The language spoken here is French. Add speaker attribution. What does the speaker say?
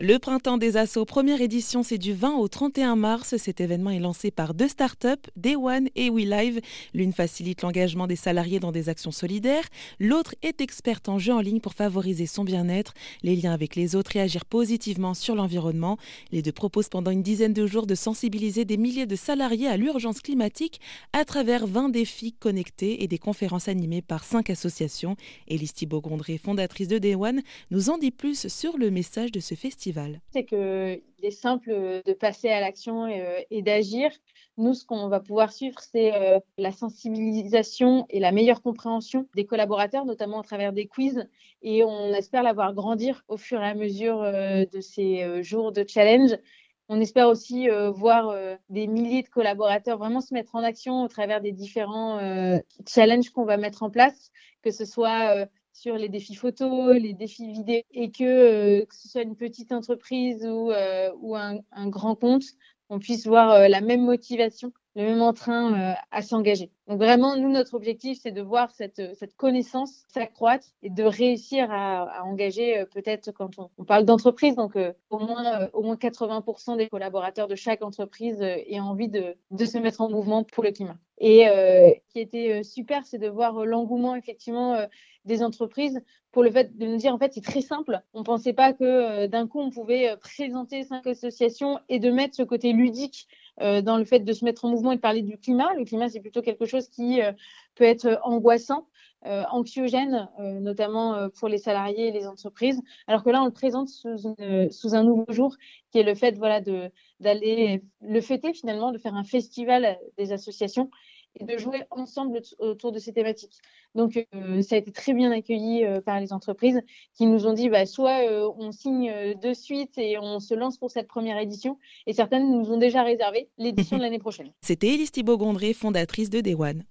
Speaker 1: Le printemps des assauts, première édition, c'est du 20 au 31 mars. Cet événement est lancé par deux startups, Day One et WeLive. L'une facilite l'engagement des salariés dans des actions solidaires, l'autre est experte en jeu en ligne pour favoriser son bien-être, les liens avec les autres et agir positivement sur l'environnement. Les deux proposent pendant une dizaine de jours de sensibiliser des milliers de salariés à l'urgence climatique à travers 20 défis connectés et des conférences animées par cinq associations. Élise Thibault-Gondré, fondatrice de Day One, nous en dit plus sur le message de ce festival.
Speaker 2: C'est qu'il est simple de passer à l'action et, euh, d'agir. Nous, ce qu'on va pouvoir suivre, c'est euh, la sensibilisation et la meilleure compréhension des collaborateurs, notamment à travers des quiz. Et on espère la voir grandir au fur et à mesure euh, de ces jours de challenge. On espère aussi voir des milliers de collaborateurs vraiment se mettre en action au travers des différents challenges qu'on va mettre en place, que ce soit sur les défis photos, les défis vidéo, et que, euh, que ce soit une petite entreprise ou, euh, un, grand compte, on puisse voir euh, la même motivation, le même entrain à s'engager. Donc vraiment, nous, notre objectif, c'est de voir cette, connaissance s'accroître et de réussir à, engager peut-être quand on, on parle d'entreprise, donc au moins au moins 80% des collaborateurs de chaque entreprise aient envie de, de se mettre en mouvement pour le climat. Et euh, qui était super, c'est de voir l'engouement effectivement des entreprises pour le fait de nous dire en fait c'est très simple. On ne pensait pas que euh, d'un coup on pouvait euh, présenter cinq associations et de mettre ce côté ludique euh, dans le fait de se mettre en mouvement et de parler du climat. Le climat c'est plutôt quelque chose qui peut être angoissant. anxiogène, notamment pour les salariés et les entreprises, alors que là, on le présente sous, sous un nouveau jour, qui est le fait voilà, d'aller le fêter finalement, de faire un festival des associations et de jouer ensemble autour de ces thématiques. Donc, euh, ça a été très bien accueilli euh, par les entreprises qui nous ont dit bah, soit euh, on signe de suite et on se lance pour cette première édition, et certaines nous ont déjà réservé l'édition de l'année prochaine.
Speaker 1: C'était Elise Thibault-Gondré, fondatrice de One.